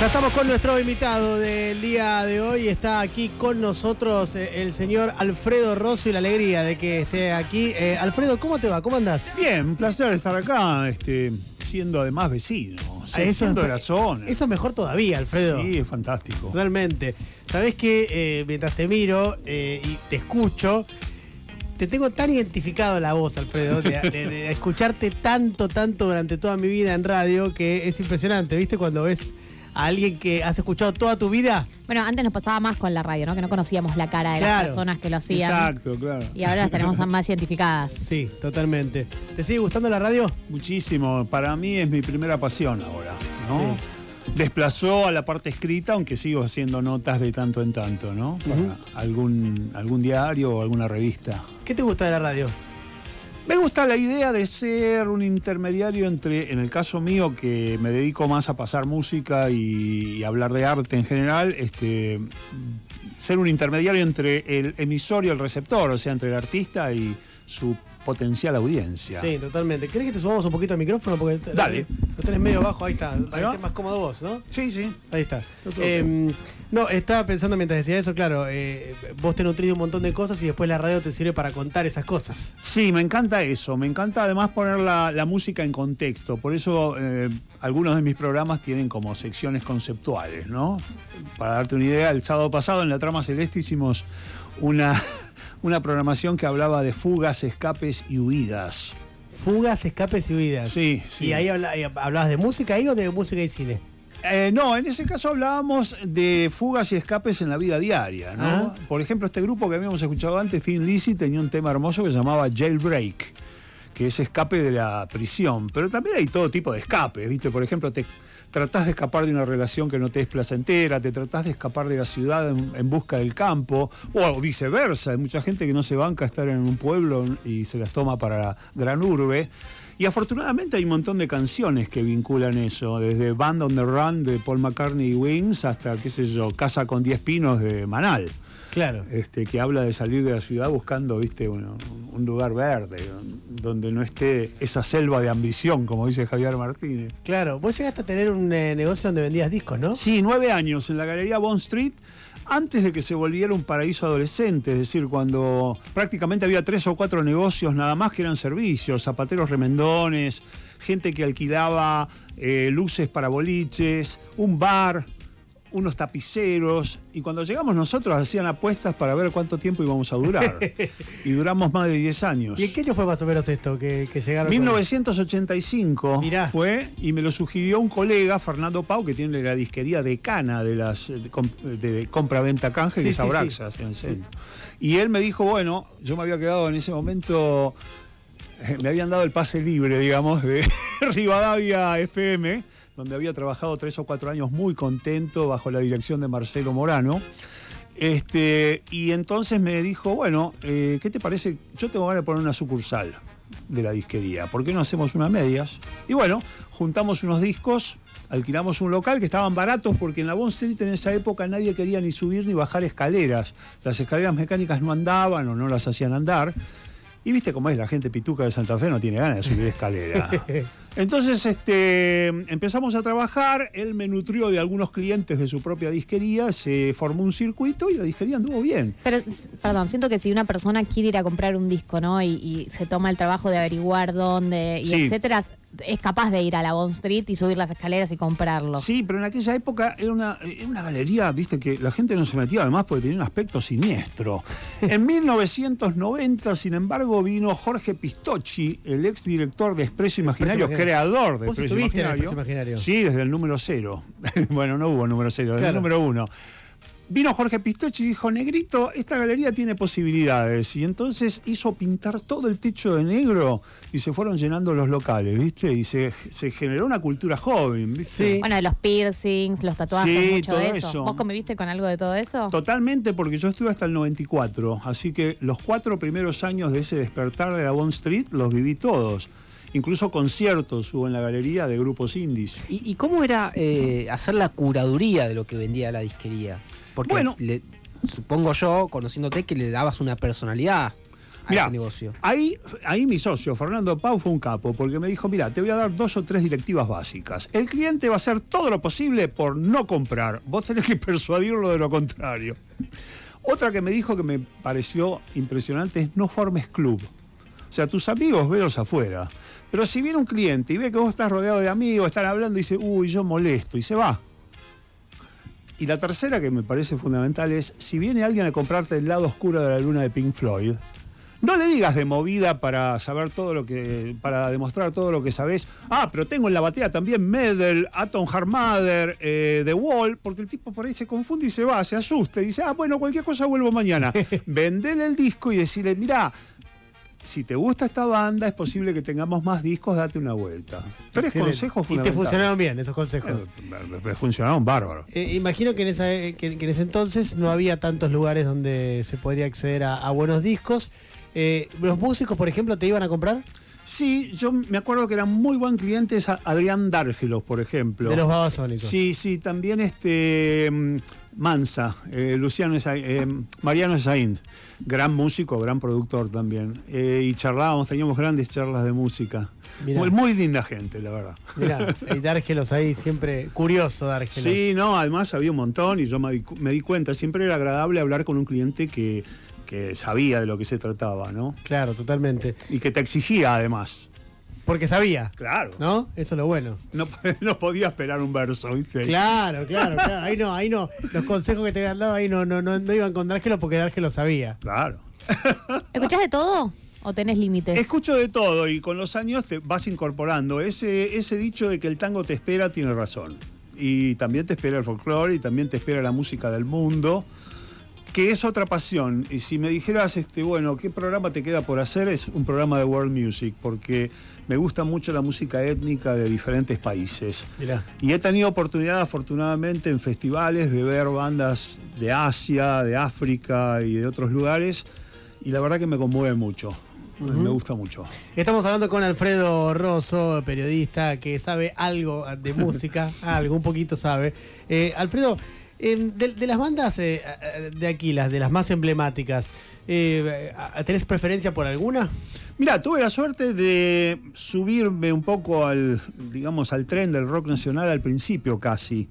Ya estamos con nuestro invitado del día de hoy. Está aquí con nosotros eh, el señor Alfredo Rossi. La alegría de que esté aquí. Eh, Alfredo, ¿cómo te va? ¿Cómo andás? Bien, un placer estar acá, este, siendo además vecino. Ah, eso siendo es- de la zona. Eso es mejor todavía, Alfredo. Sí, es fantástico. Realmente. Sabés que eh, mientras te miro eh, y te escucho, te tengo tan identificado la voz, Alfredo, de, de- de escucharte tanto, tanto durante toda mi vida en radio, que es impresionante. ¿Viste? Cuando ves a alguien que has escuchado toda tu vida. Bueno, antes nos pasaba más con la radio, ¿no? Que no conocíamos la cara de Claro. las personas que lo hacían. Exacto, claro. Y ahora las tenemos más identificadas. Sí, totalmente. ¿Te sigue gustando la radio? Muchísimo. Para mí es mi primera pasión ahora, ¿no? Desplazó a la parte escrita, aunque sigo haciendo notas de tanto en tanto, ¿no? Para algún, algún diario o alguna revista. ¿Qué te gusta de la radio? Me gusta la idea de ser un intermediario entre, en el caso mío, que me dedico más a pasar música y, y hablar de arte en general, este, ser un intermediario entre el emisor y el receptor, o sea, entre el artista y su potencial audiencia. Sí, totalmente. ¿Querés que te subamos un poquito el micrófono? Porque Dale. Lo tenés medio abajo, ahí está. Va. estés más cómodo vos, ¿no? sí. sí. Ahí está. No, estaba pensando mientras decía eso, claro, eh, vos te nutrís de un montón de cosas y después la radio te sirve para contar esas cosas. Sí, me encanta eso. Me encanta además poner la, la música en contexto. Por eso eh, algunos de mis programas tienen como secciones conceptuales, ¿no? Para darte una idea, el sábado pasado en la Trama Celeste hicimos una, una programación que hablaba de fugas, escapes y huidas. Fugas, escapes y huidas. Sí, sí. ¿Y ahí ahí hablabas de música ahí o de música y cine? Eh, no, en ese caso hablábamos de fugas y escapes en la vida diaria, ¿no? Ah. Por ejemplo, este grupo que habíamos escuchado antes, Thin Lizzy, tenía un tema hermoso que se llamaba Jailbreak, que es escape de la prisión. Pero también hay todo tipo de escapes, ¿viste? Por ejemplo, te tratás de escapar de una relación que no te es placentera, te tratás de escapar de la ciudad en, en busca del campo, o viceversa. Hay mucha gente que no se banca estar en un pueblo y se las toma para la gran urbe. Y afortunadamente hay un montón de canciones que vinculan eso, desde Band on the Run de Paul McCartney y Wings hasta, qué sé yo, Casa con 10 pinos de Manal, Claro. este, que habla de salir de la ciudad buscando, viste, un, un lugar verde, donde no esté esa selva de ambición, como dice Javier Martínez. Claro, vos llegaste a tener un eh, negocio donde vendías discos, ¿no? Sí, nueve años en la Galería Bond Street, antes de que se volviera un paraíso adolescente, es decir, cuando prácticamente había tres o cuatro negocios nada más que eran servicios, zapateros remendones, gente que alquilaba eh, luces para boliches, un bar, unos tapiceros, y cuando llegamos nosotros hacían apuestas para ver cuánto tiempo íbamos a durar. y duramos más de 10 años. ¿Y en qué año fue más o menos esto que, que llegaron? con- 1985 Mirá. fue y me lo sugirió un colega, Fernando Pau, que tiene la disquería decana de las de, comp- de compra-venta canje, Sí, que es sí, Abraxas sí. en el Sí. centro. Y él me dijo, bueno, yo me había quedado en ese momento, eh, me habían dado el pase libre, digamos, de Rivadavia FM, donde había trabajado tres o cuatro años muy contento bajo la dirección de Marcelo Morano. Este, y entonces me dijo, bueno, eh, ¿qué te parece? Yo tengo ganas de poner una sucursal de la disquería. ¿Por qué no hacemos unas medias? Y bueno, juntamos unos discos, alquilamos un local que estaban baratos porque en la Bond Street en esa época nadie quería ni subir ni bajar escaleras. Las escaleras mecánicas no andaban o no las hacían andar. Y viste cómo es, la gente pituca de Santa Fe no tiene ganas de subir escalera. Entonces este, empezamos a trabajar, él me nutrió de algunos clientes de su propia disquería, se formó un circuito y la disquería anduvo bien. Pero, perdón, siento que si una persona quiere ir a comprar un disco, ¿no? Y, y se toma el trabajo de averiguar dónde, y Sí. etcétera, es capaz de ir a la Bond Street y subir las escaleras y comprarlo. Sí, pero en aquella época era una, era una galería, viste, que la gente no se metía además porque tenía un aspecto siniestro. En 1990, sin embargo, vino Jorge Pistocchi, el ex director de Expreso Imaginario, Imaginario. creador de Vos Expreso estuviste en Imaginario. Expreso Imaginario. Sí, desde el número cero. bueno, no hubo número cero, desde Claro. el número uno. Vino Jorge Pistocchi y dijo, Negrito, esta galería tiene posibilidades. Y entonces hizo pintar todo el techo de negro y se fueron llenando los locales, ¿viste? Y se, se generó una cultura joven, ¿viste? Sí. Bueno, los piercings, los tatuajes, Sí, mucho todo de eso. eso. ¿Vos conviviste con algo de todo eso? Totalmente, porque yo estuve hasta el 94, así que los cuatro primeros años de ese despertar de la Bond Street los viví todos. Incluso conciertos hubo en la galería de grupos indies. ¿Y, y cómo era eh, hacer la curaduría de lo que vendía la disquería? Porque Bueno. le- supongo yo, conociéndote, que le dabas una personalidad a Mirá, ese negocio? Ahí, ahí mi socio, Fernando Pau, fue un capo, porque me dijo, mira, te voy a dar dos o tres directivas básicas. El cliente va a hacer todo lo posible por no comprar. Vos tenés que persuadirlo de lo contrario. Otra que me dijo que me pareció impresionante es no formes club. O sea, tus amigos velos afuera. Pero si viene un cliente y ve que vos estás rodeado de amigos, están hablando y dice, uy, yo molesto, y se va. Y la tercera que me parece fundamental es, si viene alguien a comprarte el lado oscuro de la luna de Pink Floyd, no le digas de movida para saber todo lo que, para demostrar todo lo que sabés. Ah, pero tengo en la batea también Medal, Atom Heart Mother, eh, The Wall, porque el tipo por ahí se confunde y se va, se asusta y dice, ah, bueno, cualquier cosa vuelvo mañana. Vendele el disco y decirle, mirá, si te gusta esta banda, es posible que tengamos más discos, date una vuelta. Tres Excelente. consejos Y te fundamentales. funcionaron bien esos consejos. Eh, me funcionaron bárbaros. Eh, imagino que en, esa, que, que en ese entonces no había tantos lugares donde se podría acceder a, a buenos discos. Eh, ¿Los músicos, por ejemplo, te iban a comprar? Sí, yo me acuerdo que eran muy buen clientes Adrián Dárgelos, por ejemplo. De los babasónicos. Sí, sí, también este mm, Mansa, eh, Luciano Esaín, eh, Mariano Esaín, gran músico, gran productor también. Eh, y charlábamos, teníamos grandes charlas de música. Muy, muy linda gente, la verdad. Mirá, y Dárgelos ahí siempre curioso, Dárgelos. Sí, no, además había un montón y yo me di, me di cuenta, siempre era agradable hablar con un cliente que, que sabía de lo que se trataba, ¿no? Claro, totalmente. Y que te exigía además. Porque sabía, Claro. ¿no? Eso es lo bueno. No, no podía esperar un verso, ¿viste? Claro, claro, claro. Ahí no, ahí no. Los consejos que te habían dado ahí no, no, no, no iban con Dárgelos porque Dárgelos sabía. Claro. ¿Escuchás de todo o tenés límites? Escucho de todo y con los años te vas incorporando. Ese, ese dicho de que el tango te espera tiene razón. Y también te espera el folclore y también te espera la música del mundo, que es otra pasión. Y si me dijeras, este, bueno, ¿qué programa te queda por hacer? Es un programa de World Music, porque me gusta mucho la música étnica de diferentes países. Mirá. Y he tenido oportunidad, afortunadamente, en festivales de ver bandas de Asia, de África y de otros lugares. Y la verdad que me conmueve mucho. Me gusta mucho. Estamos hablando con Alfredo Rosso, periodista que sabe algo de música, algo, un poquito sabe. Eh, Alfredo, eh, de, de las bandas eh, de aquí, las de las más emblemáticas, eh, ¿tenés preferencia por alguna? Mira, tuve la suerte de subirme un poco al, digamos, al tren del rock nacional al principio casi.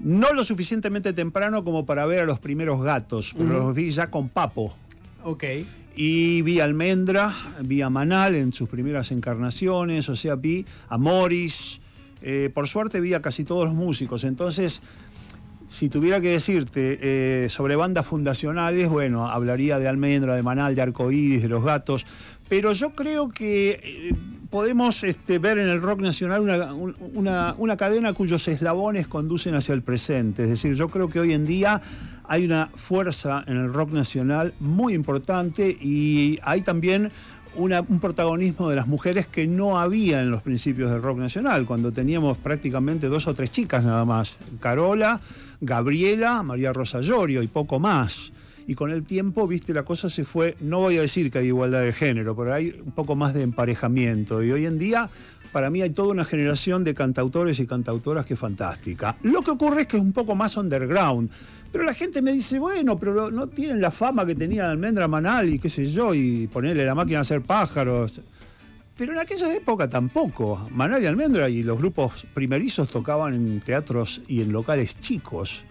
No lo suficientemente temprano como para ver a los primeros gatos, pero los vi ya con Papo. Ok. Y vi a Almendra, vi a Manal en sus primeras encarnaciones, o sea, vi a Morris. Eh, por suerte vi a casi todos los músicos. Entonces, si tuviera que decirte eh, sobre bandas fundacionales, bueno, hablaría de Almendra, de Manal, de Arcoíris, de Los Gatos. Pero yo creo que eh, podemos este, ver en el rock nacional una, un- una- cadena cuyos eslabones conducen hacia el presente. Es decir, yo creo que hoy en día hay una fuerza en el rock nacional muy importante y hay también un protagonismo de las mujeres que no había en los principios del rock nacional, cuando teníamos prácticamente dos o tres chicas nada más. Carola, Gabriela, María Rosa Llorio y poco más. Y con el tiempo, viste, la cosa se fue, no voy a decir que hay igualdad de género, pero hay un poco más de emparejamiento. Y hoy en día, para mí hay toda una generación de cantautores y cantautoras que es fantástica. Lo que ocurre es que es un poco más underground. Pero la gente me dice, bueno, pero no tienen la fama que tenía Almendra Manal y qué sé yo, y ponerle la máquina a hacer pájaros. Pero en aquella época tampoco. Manal y Almendra y los grupos primerizos tocaban en teatros y en locales chicos.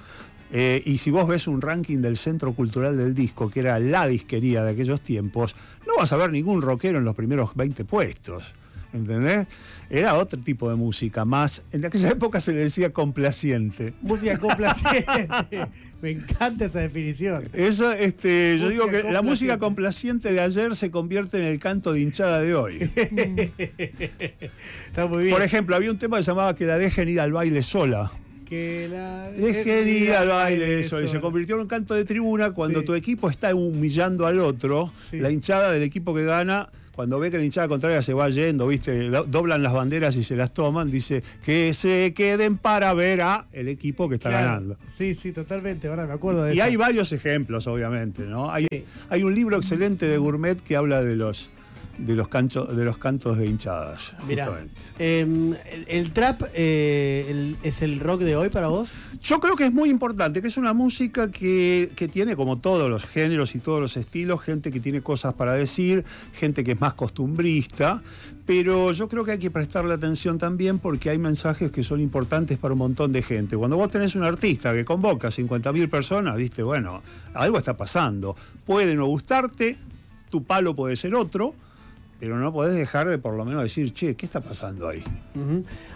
Eh, y si vos ves un ranking del Centro Cultural del Disco, que era la disquería de aquellos tiempos, no vas a ver ningún rockero en los primeros 20 puestos. ¿Entendés? Era otro tipo de música, más. En aquella época se le decía complaciente. Música complaciente. Me encanta esa definición. Eso, este, yo digo que la música complaciente de ayer se convierte en el canto de hinchada de hoy. Está muy bien. Por ejemplo, había un tema que se llamaba Que la dejen ir al baile sola. que la Dejen ir al baile sola. Y se convirtió en un canto de tribuna cuando Sí. tu equipo está humillando al otro. Sí. La hinchada del equipo que gana, cuando ve que la hinchada contraria se va yendo, ¿viste? Do- Doblan las banderas y se las toman, dice que se queden para ver a el equipo que está Claro. ganando. Sí, sí, totalmente. Ahora me acuerdo de Y eso. hay varios ejemplos, obviamente, ¿no? Hay, hay un libro excelente de Gourmet que habla de los de los, canchos, de los cantos de hinchadas. Mirá, em, el, el trap eh, el- es el rock de hoy para vos. Yo creo que es muy importante, que es una música que, que tiene como todos los géneros y todos los estilos, gente que tiene cosas para decir, gente que es más costumbrista, pero yo creo que hay que prestarle atención también porque hay mensajes que son importantes para un montón de gente. Cuando vos tenés un artista que convoca a 50.000 personas, viste, bueno, algo está pasando. Puede no gustarte, tu palo puede ser otro, pero no podés dejar de por lo menos decir, che, ¿qué está pasando ahí?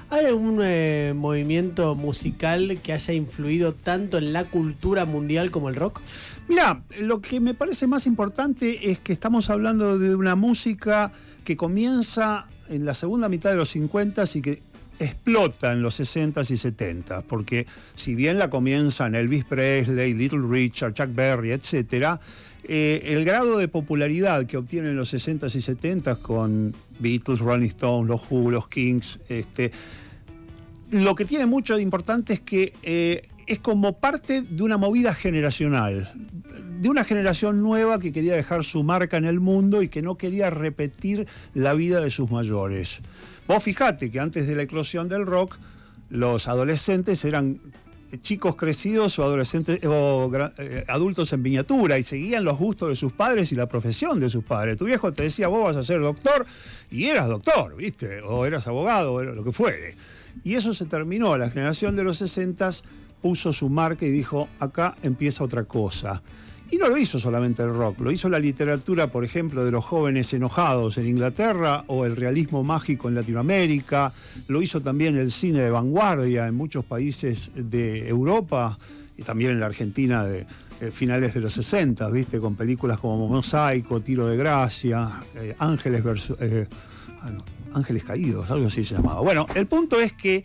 ¿Hay algún eh, movimiento musical que haya influido tanto en la cultura mundial como el rock? Mira, lo que me parece más importante es que estamos hablando de una música que comienza en la segunda mitad de los 50 y que explota en los 60s y 70s, porque si bien la comienzan Elvis Presley, Little Richard, Chuck Berry, etcétera, eh, el grado de popularidad que obtienen en los 60s y 70s con Beatles, Rolling Stones, los Who, los Kings, este, lo que tiene mucho de importante es que eh, es como parte de una movida generacional, de una generación nueva que quería dejar su marca en el mundo y que no quería repetir la vida de sus mayores. Vos fijate que antes de la eclosión del rock, los adolescentes eran chicos crecidos o adolescentes o eh, adultos en miniatura y seguían los gustos de sus padres y la profesión de sus padres. Tu viejo te decía, vos vas a ser doctor y eras doctor, ¿viste? O eras abogado, o lo que fuere. Y eso se terminó. La generación de los 60 puso su marca y dijo, acá empieza otra cosa. Y no lo hizo solamente el rock, lo hizo la literatura, por ejemplo, de los jóvenes enojados en Inglaterra o el realismo mágico en Latinoamérica, lo hizo también el cine de vanguardia en muchos países de Europa y también en la Argentina de finales de los 60, ¿viste? Con películas como Mosaico, Tiro de Gracia, eh, Ángeles versus... eh, ah, Ángeles Caídos, algo así se llamaba. Bueno, el punto es que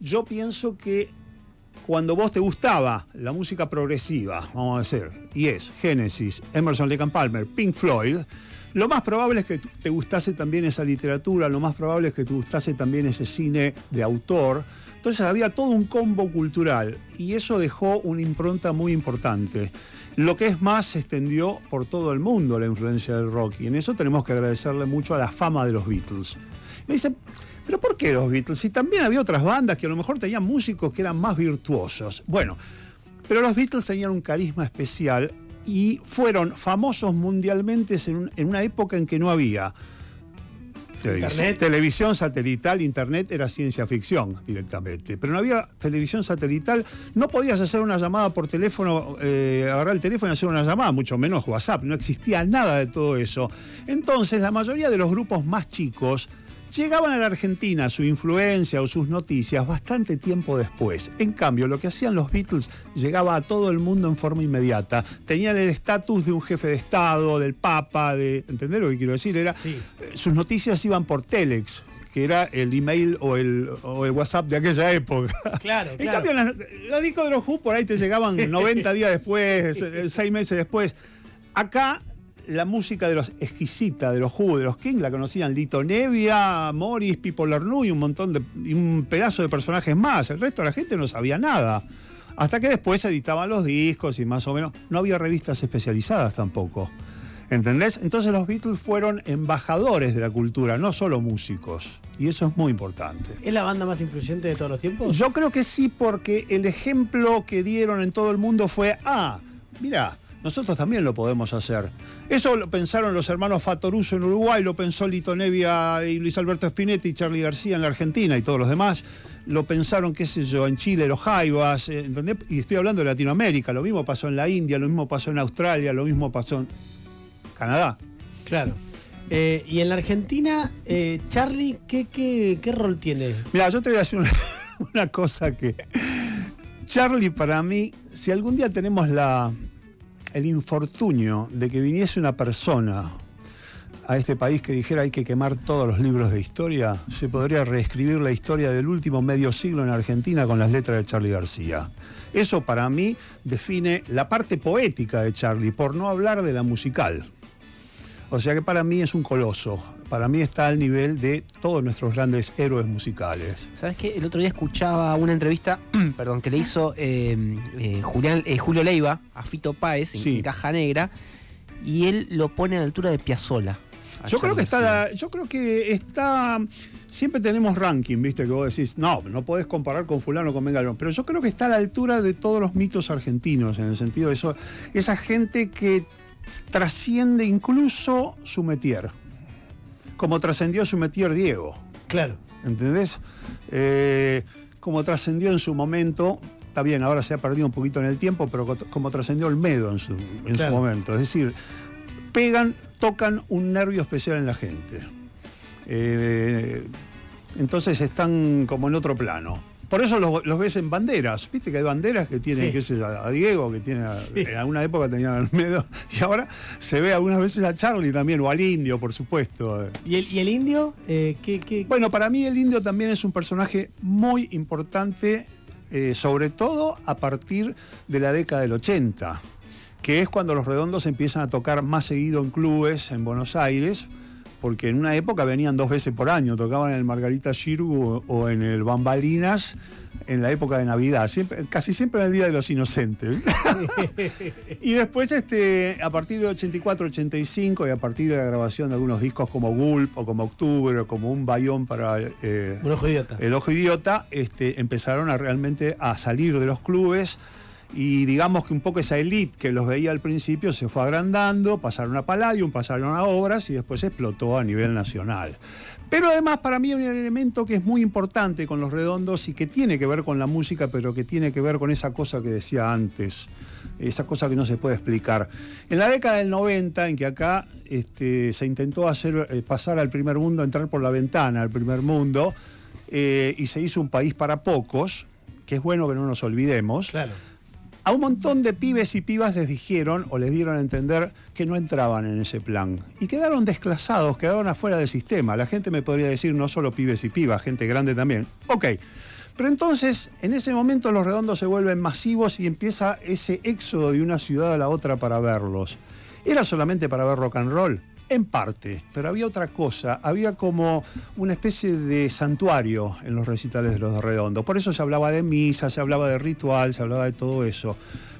yo pienso que cuando vos te gustaba la música progresiva, vamos a decir, y es Genesis, Emerson Lake and Palmer, Pink Floyd, lo más probable es que te gustase también esa literatura, lo más probable es que te gustase también ese cine de autor. Entonces había todo un combo cultural y eso dejó una impronta muy importante. Lo que es más, se extendió por todo el mundo la influencia del rock y en eso tenemos que agradecerle mucho a la fama de los Beatles. Me dicen, ¿pero por qué los Beatles? Si también había otras bandas que a lo mejor tenían músicos que eran más virtuosos. Bueno, pero los Beatles tenían un carisma especial y fueron famosos mundialmente en, un- en una época en que no había Internet. televisión satelital, internet era ciencia ficción directamente, pero no había televisión satelital, no podías hacer una llamada por teléfono, eh, agarrar el teléfono y hacer una llamada, mucho menos WhatsApp, no existía nada de todo eso. Entonces la mayoría de los grupos más chicos llegaban a la Argentina, su influencia o sus noticias, bastante tiempo después. En cambio, lo que hacían los Beatles llegaba a todo el mundo en forma inmediata. Tenían el estatus de un jefe de Estado, del Papa, de. ¿Entendés lo que quiero decir? Era, Sí. eh, Sus noticias iban por Telex, que era el email o el, o el WhatsApp de aquella época. Claro, En claro. cambio, los discos de los Who por ahí te llegaban 90 días después, eh, 6 meses después. Acá la música de los exquisita de los Who, de los Kings, la conocían Lito Nevia, Morris, Pipo Lernou y un montón de y un pedazo de personajes más. El resto de la gente no sabía nada. Hasta que después se editaban los discos y más o menos no había revistas especializadas tampoco. ¿Entendés? Entonces los Beatles fueron embajadores de la cultura, no solo músicos. Y eso es muy importante. ¿Es la banda más influyente de todos los tiempos? Yo creo que sí, porque el ejemplo que dieron en todo el mundo fue, ah, mira, nosotros también lo podemos hacer. Eso lo pensaron los hermanos Fatoruso en Uruguay, lo pensó Lito Nevia y Luis Alberto Spinetti y Charlie García en la Argentina y todos los demás. Lo pensaron, qué sé yo, en Chile, los Jaivas, eh, ¿entendés? Y estoy hablando de Latinoamérica, lo mismo pasó en la India, lo mismo pasó en Australia, lo mismo pasó en Canadá. Claro. Eh, y en la Argentina, eh, Charlie, ¿qué, qué, qué rol tiene? Mira, yo te voy a decir una, una cosa que. Charlie, para mí, si algún día tenemos la, el infortunio de que viniese una persona a este país que dijera hay que quemar todos los libros de historia, se podría reescribir la historia del último medio siglo en Argentina con las letras de Charlie García. Eso para mí define la parte poética de Charlie, por no hablar de la musical. O sea que para mí es un coloso. Para mí está al nivel de todos nuestros grandes héroes musicales. ¿Sabes qué? El otro día escuchaba una entrevista, perdón, que le hizo eh, eh, Julián, eh, Julio Leiva a Fito Páez en, Sí. Caja Negra y él lo pone a la altura de Piazzolla. a Yo creo que está, la- yo creo que está, siempre tenemos ranking, viste, que vos decís, no, no podés comparar con fulano con Mengalón, pero yo creo que está a la altura de todos los mitos argentinos, en el sentido de eso, esa gente que trasciende incluso su metier, como trascendió su metier Diego. Claro. ¿entendés? Eh, como trascendió en su momento, está bien, ahora se ha perdido un poquito en el tiempo, pero co- como trascendió el Medo en su, en Claro. su momento. Es decir, pegan, tocan un nervio especial en la gente. Eh, entonces están como en otro plano. Por eso los, los ves en banderas. Viste que hay banderas que tienen, Sí. qué sé yo, a Diego, que tiene, a- Sí. en alguna época tenían al Medo, y ahora se ve algunas veces a Charlie también, o al Indio, por supuesto. ¿Y el, y el indio? Eh, ¿qué, qué- Bueno, para mí el indio también es un personaje muy importante, eh, sobre todo a partir de la década del 80, que es cuando los redondos empiezan a tocar más seguido en clubes en Buenos Aires, porque en una época venían dos veces por año, tocaban en el Margarita Girgu o en el Bambalinas en la época de Navidad, siempre, casi siempre en el Día de los Inocentes. y después, este, a partir de 84, 85 y a partir de la grabación de algunos discos como Gulp o como Octubre o como Un Bayón para eh, Un ojo idiota. El Ojo Idiota, este, empezaron a realmente a salir de los clubes y digamos que un poco esa elite que los veía al principio se fue agrandando, pasaron a Palladium, pasaron a obras y después explotó a nivel nacional. Pero además para mí hay un elemento que es muy importante con los redondos y que tiene que ver con la música, pero que tiene que ver con esa cosa que decía antes, esa cosa que no se puede explicar. En la década del 90, en que acá este, se intentó hacer eh, pasar al primer mundo, entrar por la ventana al primer mundo, eh, y se hizo un país para pocos, que es bueno que no nos olvidemos. Claro. A un montón de pibes y pibas les dijeron o les dieron a entender que no entraban en ese plan. Y quedaron desclasados, quedaron afuera del sistema. La gente me podría decir no solo pibes y pibas, gente grande también. Ok. Pero entonces, en ese momento los redondos se vuelven masivos y empieza ese éxodo de una ciudad a la otra para verlos. ¿Era solamente para ver rock and roll? En parte, pero había otra cosa, había como una especie de santuario en los recitales de los redondos. Por eso se hablaba de misa, se hablaba de ritual, se hablaba de todo eso.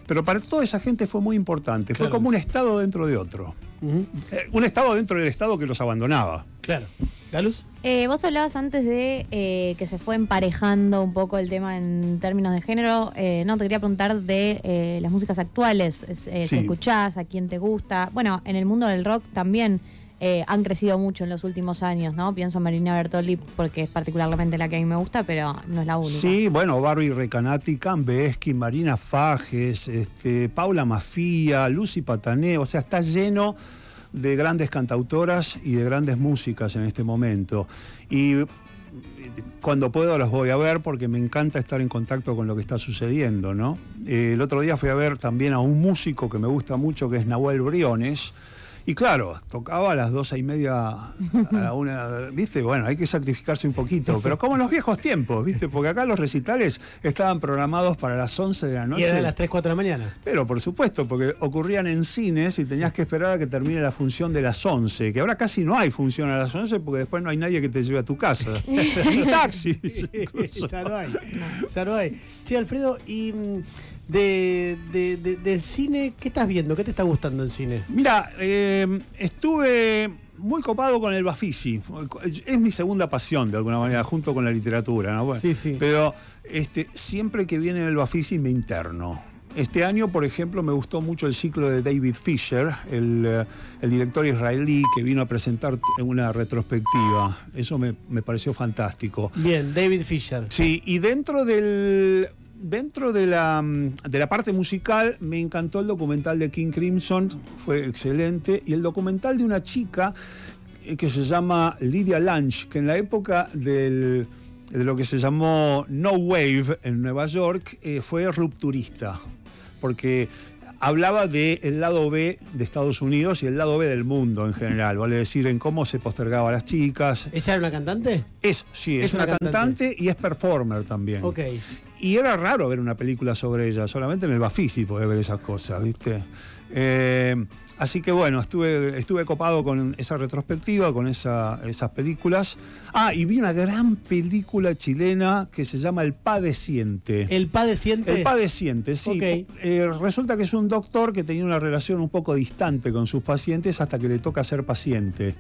Pero para toda esa gente fue muy importante, fue como un estado dentro de otro. Eh, un estado dentro del estado que los abandonaba. Claro. ¿Galuz? Eh, vos hablabas antes de eh, que se fue emparejando un poco el tema en términos de género. Eh, no, te quería preguntar de las músicas actuales. Es- Sí. Si escuchás, a quién te gusta. Bueno, en el mundo del rock también han crecido mucho en los últimos años, ¿no? Pienso en Marina Bertolli porque es particularmente la que a mí me gusta, pero no es la única. Sí, bueno, Barbie Recanati, Cambeski, Marina Fajes, este, Paula Mafía, Lucy Patané, o sea, está lleno de grandes cantautoras y de grandes músicas en este momento. Y eh, cuando puedo los voy a ver porque me encanta estar en contacto con lo que está sucediendo, ¿no? Eh, el otro día fui a ver también a un músico que me gusta mucho, que es Nahuel Briones. Y claro, tocaba a las doce y media, a la una, ¿viste? Bueno, hay que sacrificarse un poquito, pero como en los viejos tiempos, ¿viste? Porque acá los recitales estaban programados para las 11 de la Y noche. era a las 3, 4 de la mañana. Pero por supuesto, porque ocurrían en cines y tenías que esperar a que termine la función de las 11, que ahora casi no hay función a las 11 porque después no hay nadie que te lleve a tu casa. Ni taxi. ya no hay. Ya no hay. Che, Alfredo, y mm, de, de- de- del cine, ¿qué estás viendo? ¿Qué te está gustando en cine? Mira, eh, estuve muy copado con el Bafisi. Es mi segunda pasión, de alguna manera, junto con la literatura. ¿no? Bueno, Sí, sí. Pero este, siempre que viene el Bafisi me interno. Este año, por ejemplo, me gustó mucho el ciclo de David Fisher, el, eh, el director israelí que vino a presentar una retrospectiva. Eso me, me pareció fantástico. Bien, David Fisher. Sí, y dentro del. Dentro de la, mm, de la parte musical me encantó el documental de King Crimson, fue excelente, y el documental de una chica eh, que se llama Lydia Lunch, que en la época del- de lo que se llamó No Wave en Nueva York eh, fue rupturista, porque hablaba del lado B de Estados Unidos y el lado B del mundo en general, vale decir, en cómo se postergaba a las chicas. ¿Ella era una cantante? Es, sí, es, Es una, una cantante. cantante. y es performer también. Ok. Y era raro ver una película sobre ella, solamente en el Bafisi podés ver esas cosas, ¿viste? Eh, así que bueno, estuve, estuve copado con esa retrospectiva, con esa- esas películas. Ah, y vi una gran película chilena que se llama El Padeciente. ¿El padeciente? El padeciente, sí. Eh, resulta que es un doctor que tenía una relación un poco distante con sus pacientes hasta que le toca ser paciente.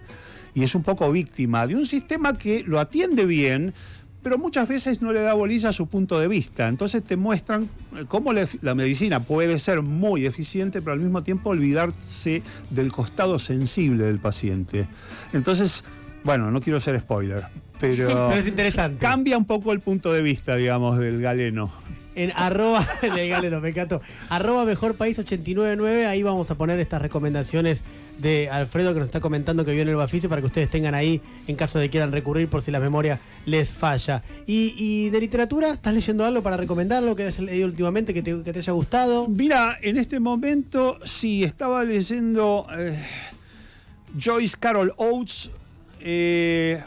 y es un poco víctima de un sistema que lo atiende bien, pero muchas veces no le da bolilla a su punto de vista. Entonces te muestran eh, cómo la, la medicina puede ser muy eficiente, pero al mismo tiempo olvidarse del costado sensible del paciente. Entonces, bueno, no quiero ser spoiler, pero, Pero es interesante. cambia un poco el punto de vista, digamos, del galeno. En arroba, el galeno, me encantó. Arroba mejor país 899, ahí vamos a poner estas recomendaciones de Alfredo que nos está comentando que vio en el Bafice para que ustedes tengan ahí en caso de quieran recurrir por si la memoria les falla. Y, y de literatura, ¿estás leyendo algo para recomendarlo que hayas leído últimamente que te, que te haya gustado? Mira, en este momento sí estaba leyendo eh, Joyce Carol Oates, eh,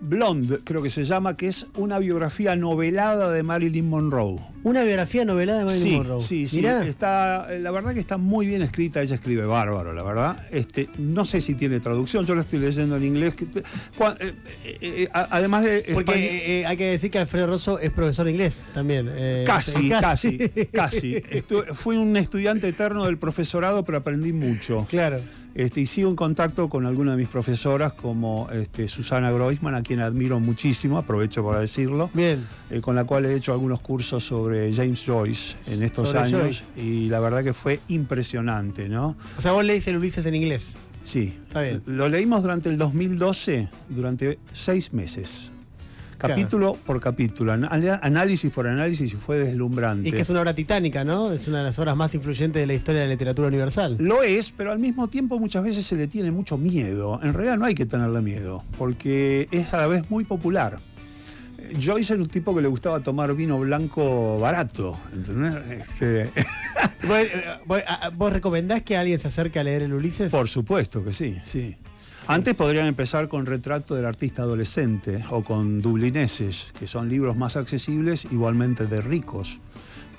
Blonde, creo que se llama, que es una biografía novelada de Marilyn Monroe. Una biografía novelada de Marilyn Sí, Monroe. sí, sí. Mirá. Está, la verdad que está muy bien escrita, ella escribe bárbaro, la verdad. Este, no sé si tiene traducción, yo la estoy leyendo en inglés. eh, eh, eh, además de. Porque eh, eh, hay que decir que Alfredo Rosso es profesor de inglés también. eh, Casi, casi, casi. Estu- fui un estudiante eterno del profesorado, pero aprendí mucho. Claro. Este, y sigo en contacto con algunas de mis profesoras, como este, Susana Groisman, a quien admiro muchísimo, aprovecho para decirlo, Bien. eh, con la cual he hecho algunos cursos sobre James Joyce en estos Sobre años. Joyce. Y la verdad que fue impresionante, ¿no? O sea, vos leís el Ulises en inglés. Sí. Está bien. Lo leímos durante el 2012, durante seis meses. Claro. Capítulo por capítulo, análisis por análisis y fue deslumbrante. Y que es una obra titánica, ¿no? Es una de las obras más influyentes de la historia de la literatura universal. Lo es, pero al mismo tiempo muchas veces se le tiene mucho miedo. En realidad no hay que tenerle miedo, porque es a la vez muy popular. Joyce era un tipo que le gustaba tomar vino blanco barato, ¿entendés? Este, ¿Vos, eh, vos- a- ¿Vos recomendás que alguien se acerque a leer el Ulises? por supuesto que sí, sí. Antes podrían empezar con Retrato del artista adolescente o con Dublineses, que son libros más accesibles, igualmente de ricos.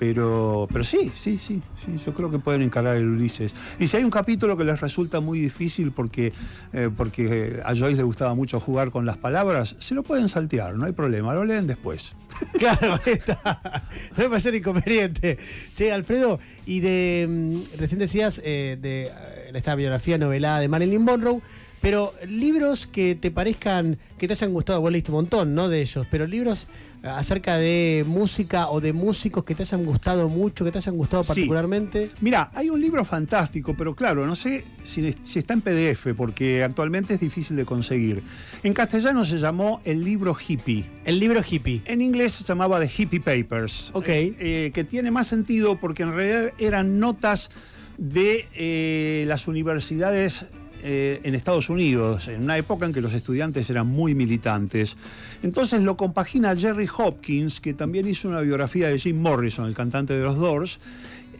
Pero, pero sí, sí, sí, sí, yo creo que pueden encarar el Ulises. Y si hay un capítulo que les resulta muy difícil porque, eh, porque a Joyce le gustaba mucho jugar con las palabras, se lo pueden saltear, no hay problema, lo leen después. Claro, ahí está. No hay mayor inconveniente. Che, Alfredo, y de. mm, Recién decías eh, de eh, esta biografía novelada de Marilyn Monroe, pero libros que te parezcan, que te hayan gustado, vos leíste un montón, ¿no? De ellos, pero libros eh, acerca de música o de músicos que te hayan gustado mucho, que te hayan gustado Sí. particularmente. Mira, hay un libro fantástico, pero claro, no sé si, si está en PDF, porque actualmente es difícil de conseguir. En castellano se llamó El libro hippie. El libro hippie. En inglés se llamaba The Hippie Papers. Ok. eh, eh, que tiene más sentido porque en realidad eran notas de eh, las universidades eh, en Estados Unidos, en una época en que los estudiantes eran muy militantes. Entonces lo compagina Jerry Hopkins, que también hizo una biografía de Jim Morrison, el cantante de los Doors.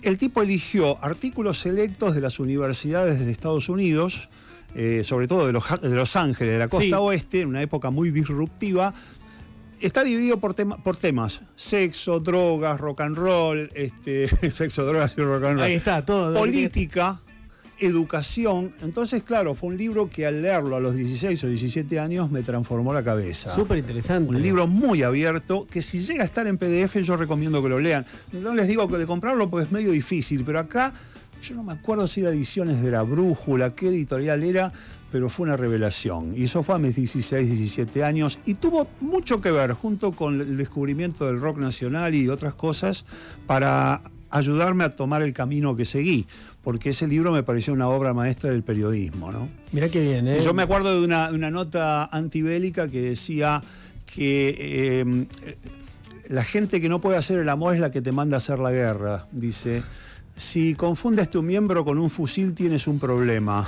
El tipo eligió artículos selectos de las universidades de Estados Unidos, eh, sobre todo de los, de Los Ángeles, de la costa Sí. oeste, en una época muy disruptiva, Está dividido por, tema- por temas: sexo, drogas, rock and roll, este, sexo, drogas y rock and roll. Ahí está, todo. Política, educación. Entonces, claro, fue un libro que al leerlo a los 16 o 17 años me transformó la cabeza. Súper interesante. Un libro muy abierto que si llega a estar en PDF yo recomiendo que lo lean. No les digo que de comprarlo porque es medio difícil, pero acá yo no me acuerdo si era ediciones de la Brújula, qué editorial era, pero fue una revelación. Y eso fue a mis 16, 17 años y tuvo mucho que ver junto con el descubrimiento del rock nacional y otras cosas para ayudarme a tomar el camino que seguí, porque ese libro me pareció una obra maestra del periodismo, ¿no? Mirá qué bien, ¿eh? Yo me acuerdo de una, de una nota antibélica que decía que eh, la gente que no puede hacer el amor es la que te manda a hacer la guerra. Dice, si confundes tu miembro con un fusil tienes un problema.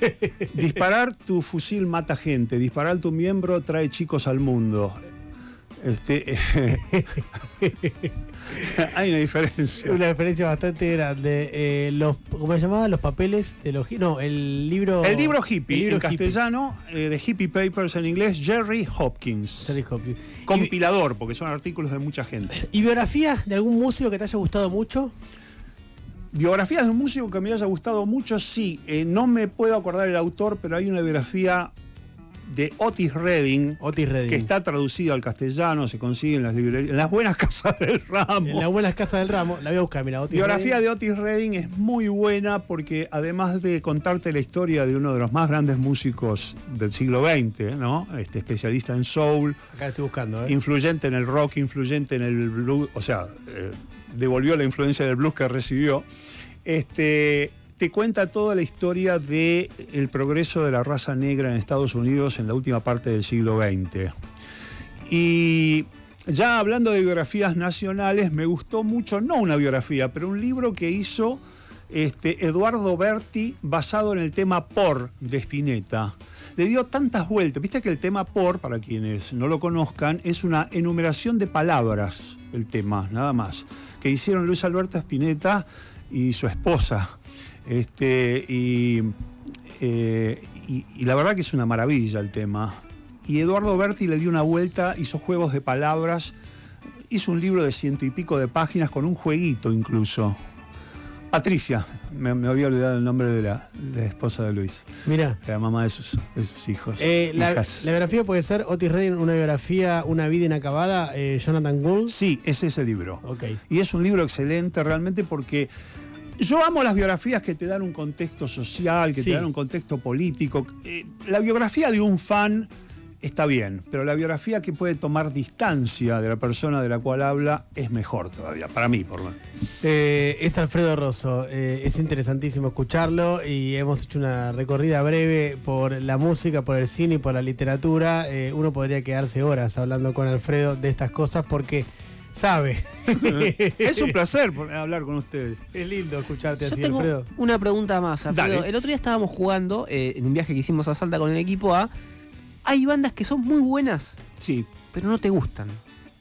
Disparar tu fusil mata gente, disparar tu miembro trae chicos al mundo. Este, hay una diferencia. Una diferencia bastante grande. Eh, los, ¿Cómo se llamaba? Los papeles de los... No, el libro... El libro hippie, el libro en hippie. castellano, eh, de Hippie Papers en inglés, Jerry Hopkins. Jerry Hopkins. ¿Y, Compilador, porque son artículos de mucha gente. ¿Y biografía de algún músico que te haya gustado mucho? Biografías de un músico que me haya gustado mucho, sí. Eh, no me puedo acordar el autor, pero hay una biografía de Otis Redding, Otis Redding. que está traducido al castellano, se consigue en las librerías, en las buenas casas del ramo. En las buenas casas del ramo. La voy a buscar, mira. Otis biografía Redding. de Otis Redding es muy buena porque además de contarte la historia de uno de los más grandes músicos del siglo XX, ¿no? Este, especialista en soul, Acá estoy buscando, ¿eh? influyente en el rock, influyente en el blues, o sea, eh, devolvió la influencia del blues que recibió. Este, te cuenta toda la historia del el progreso de la raza negra en Estados Unidos en la última parte del siglo XX. Y ya hablando de biografías nacionales, me gustó mucho, no una biografía, pero un libro que hizo este, Eduardo Berti basado en el tema por de Spinetta. Le dio tantas vueltas. Viste que el tema por, para quienes no lo conozcan, es una enumeración de palabras, el tema, nada más, que hicieron Luis Alberto Spinetta y su esposa. Este, y, eh, y- y la verdad que es una maravilla el tema. Y Eduardo Berti le dio una vuelta, hizo juegos de palabras, hizo un libro de ciento y pico de páginas con un jueguito incluso. Patricia, me, me había olvidado el nombre de la, de la esposa de Luis, Mira. la mamá de sus, de sus hijos. Eh, la, biografía puede ser Otis Redding, una biografía, una vida inacabada, eh, Jonathan Gould. Sí, es ese libro. Ok. Y es un libro excelente realmente porque yo amo las biografías que te dan un contexto social, que Sí. te dan un contexto político. Eh, la biografía de un fan está bien, pero la biografía que puede tomar distancia de la persona de la cual habla es mejor todavía, para mí por lo menos. Eh, es Alfredo Rosso. eh, es interesantísimo escucharlo y hemos hecho una recorrida breve por la música, por el cine y por la literatura. Eh, uno podría quedarse horas hablando con Alfredo de estas cosas porque sabe. Es un placer hablar con ustedes. Es lindo escucharte Yo así, tengo Alfredo. una pregunta más, Alfredo. Dale. El otro día estábamos jugando eh, en un viaje que hicimos a Salta con el equipo A. Hay bandas que son muy buenas, Sí, pero no te gustan.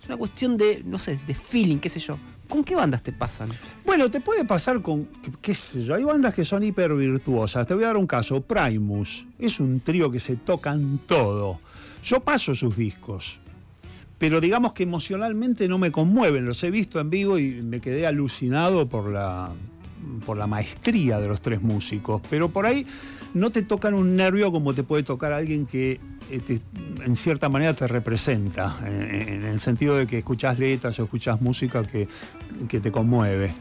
Es una cuestión de, no sé, de feeling, qué sé yo. ¿Con qué bandas te pasan? Bueno, te puede pasar con, qué, qué sé yo, hay bandas que son hiper virtuosas. Te voy a dar un caso, Primus. Es un trío que se tocan todo. Yo paso sus discos, pero digamos que emocionalmente no me conmueven. Los he visto en vivo y me quedé alucinado por la, por la maestría de los tres músicos. Pero por ahí no te tocan un nervio como te puede tocar alguien que eh, en cierta manera te representa, en, en el sentido de que escuchás letras o escuchás música que, que te conmueve.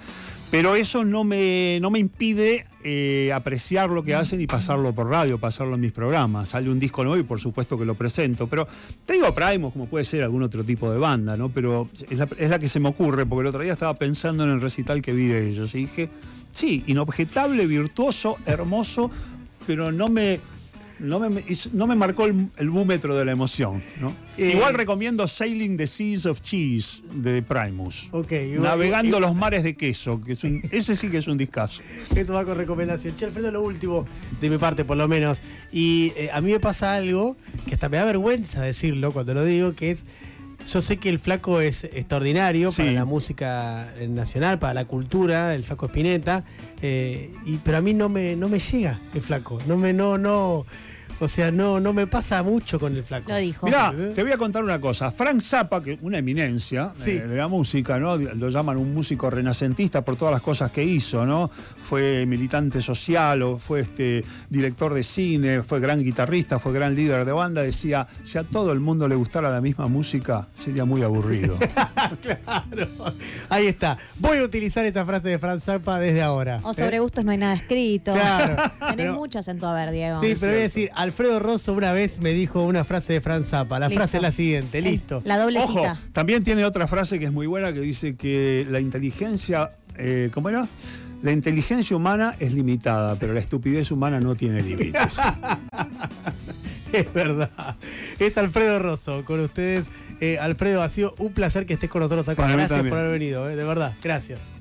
Pero eso no me, no me impide eh, apreciar lo que hacen y pasarlo por radio, pasarlo en mis programas. Sale un disco nuevo y por supuesto que lo presento. Pero te digo Primus, como puede ser algún otro tipo de banda, ¿no? Pero es es la que se me ocurre, porque el otro día estaba pensando en el recital que vi de ellos y dije, sí, inobjetable, virtuoso, hermoso, pero no me, no me, no me marcó el, el búmetro de la emoción, ¿no? Eh, Igual recomiendo Sailing the Seas of Cheese de Primus. Ok, igual- Navegando igual- los mares de queso, que es un- ese sí que es un discazo. Eso va con recomendación. Che, Alfredo, lo último, de mi parte por lo menos. Y eh, a mí me pasa algo que hasta me da vergüenza decirlo cuando lo digo, que es, yo sé que el flaco es extraordinario para la música nacional, para la cultura, el flaco Espineta, eh, y, pero a mí no me, no me llega el flaco. No me, no, no, o sea, no, no me pasa mucho con el flaco. Lo dijo. Mirá, te voy a contar una cosa. Frank Zappa, que es una eminencia Sí. eh, de la música, ¿no? Lo llaman un músico renacentista por todas las cosas que hizo, ¿no? Fue militante social, o fue este director de cine, fue gran guitarrista, fue gran líder de banda. Decía, si a todo el mundo le gustara la misma música, sería muy aburrido. claro. Ahí está. Voy a utilizar esta frase de Franz Zappa desde ahora. O sobre gustos no hay nada escrito. Claro, Tenés pero- muchos en tu haber, Diego. Sí, pero voy a decir, Alfredo Rosso una vez me dijo una frase de Franz Zappa. La Listo. frase es la siguiente, listo. La doble Ojo, cita. también tiene otra frase que es muy buena que dice que la inteligencia, eh, ¿cómo era? La inteligencia humana es limitada, pero la estupidez humana no tiene límites. Es verdad. Es Alfredo Rosso con ustedes. Eh, Alfredo, ha sido un placer que estés con nosotros acá. Para Gracias por haber venido, eh, de verdad. Gracias.